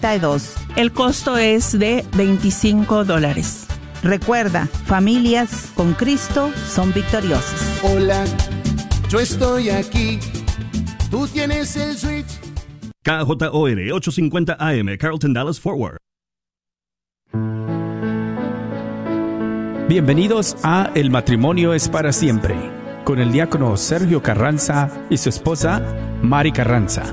32. El costo es de 25 dólares. Recuerda, familias con Cristo son victoriosas. Hola, yo estoy aquí. Tú tienes el switch. KJOR 850 AM, Carlton Dallas Forward. Bienvenidos a El matrimonio es para siempre, con el diácono Sergio Carranza y su esposa Mari Carranza.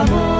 amor,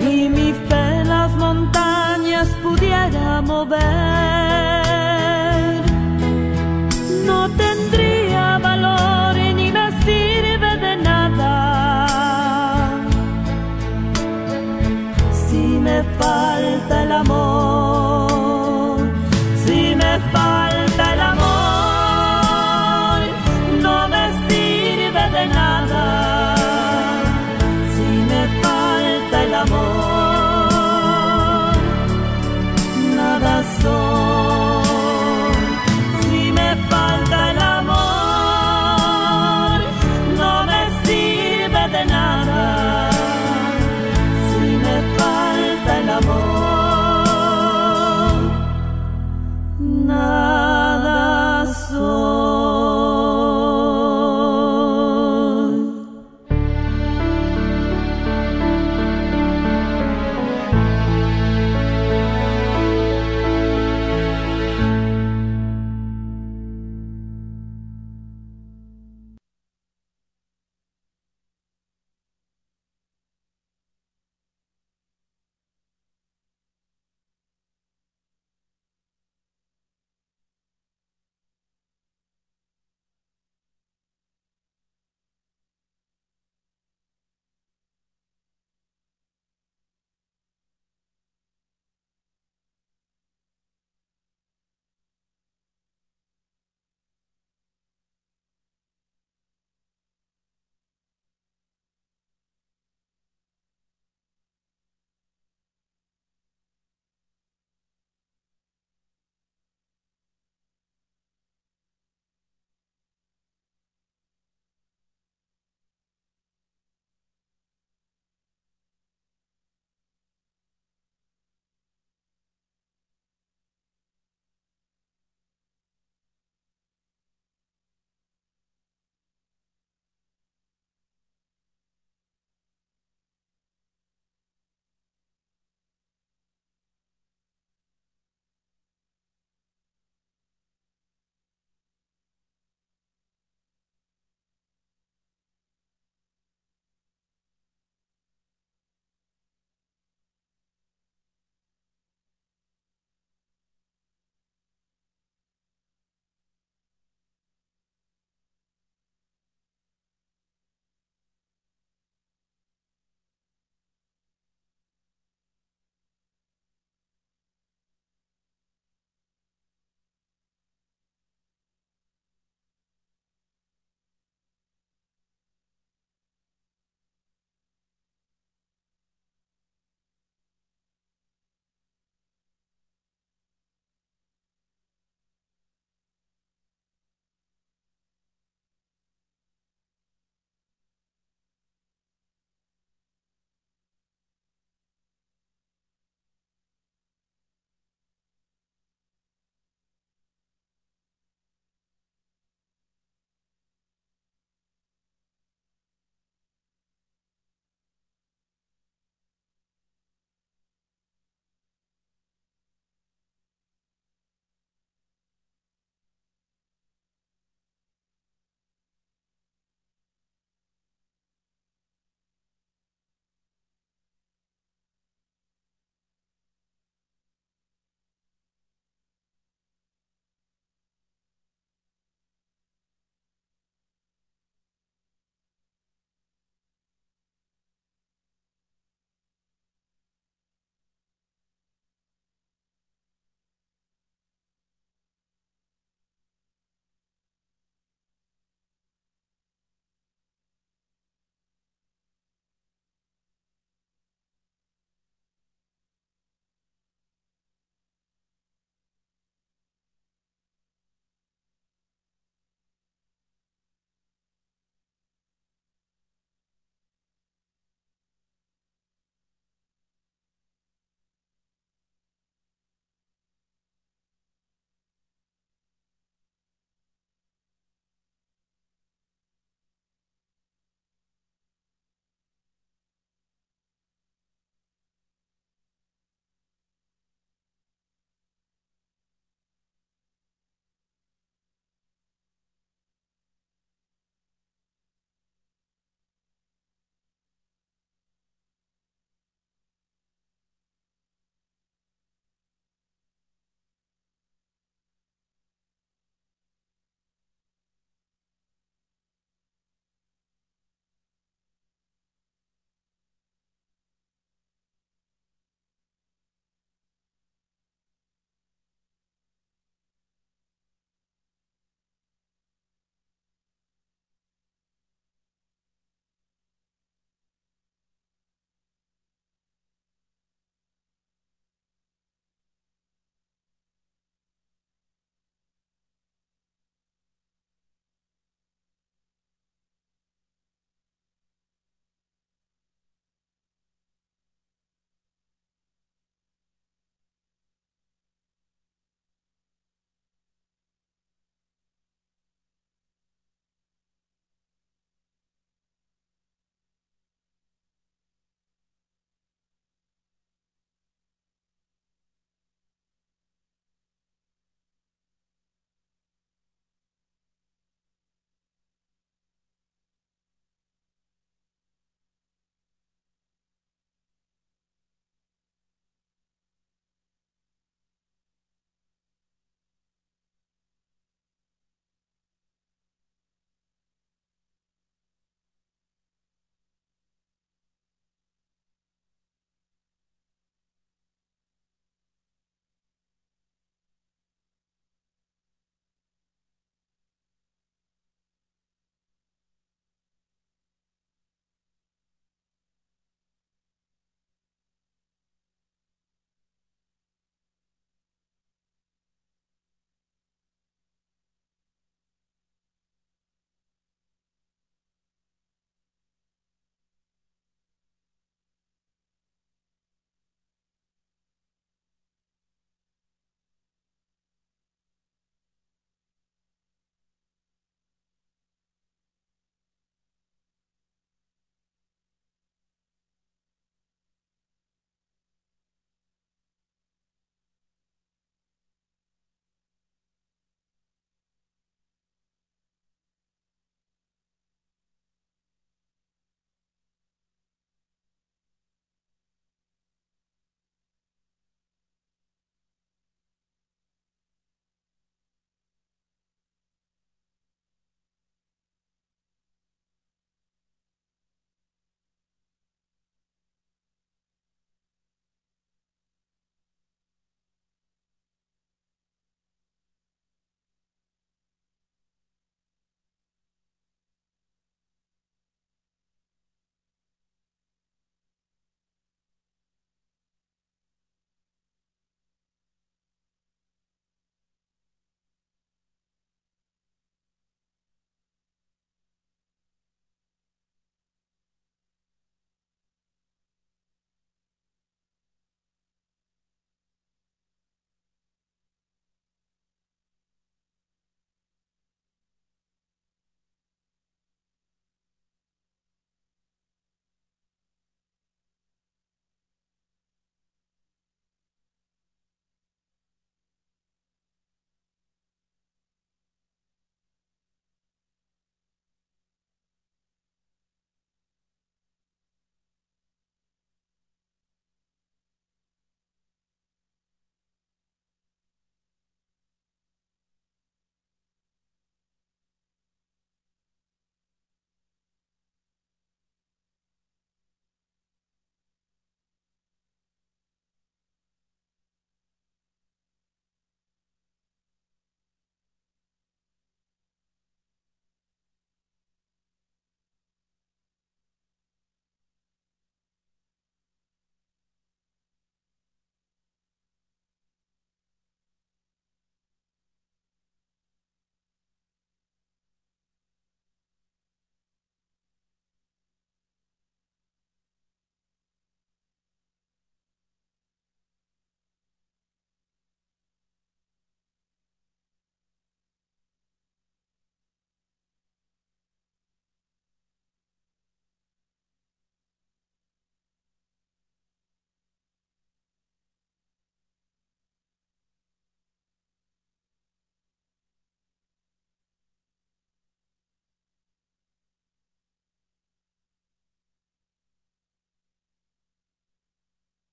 y mi fe las montañas pudiera mover,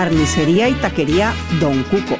Carnicería y taquería Don Cuco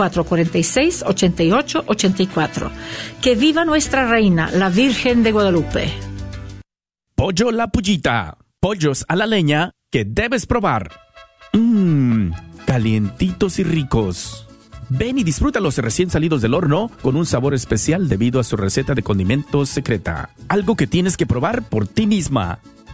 446-8884. Que viva nuestra reina, la Virgen de Guadalupe. Pollo La Pullita. Pollos a la leña que debes probar. Mmm, calientitos y ricos. Ven y disfrútalos recién salidos del horno con un sabor especial debido a su receta de condimentos secreta. Algo que tienes que probar por ti misma.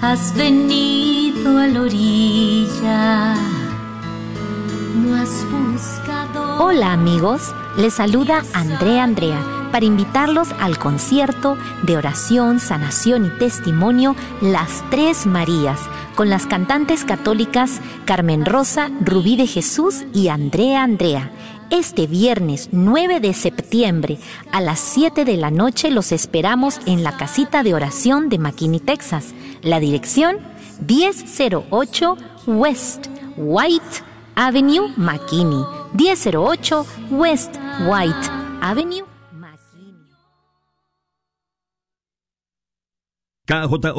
Has venido a la orilla, no has buscado. Hola amigos, les saluda Andrea Andrea para invitarlos al concierto de oración, sanación y testimonio Las Tres Marías con las cantantes católicas Carmen Rosa, Rubí de Jesús y Andrea Andrea. Este viernes 9 de septiembre a las 7 de la noche los esperamos en la casita de oración de McKinney, Texas. La dirección 1008 West White Avenue, McKinney. 1008 West White Avenue. KJOR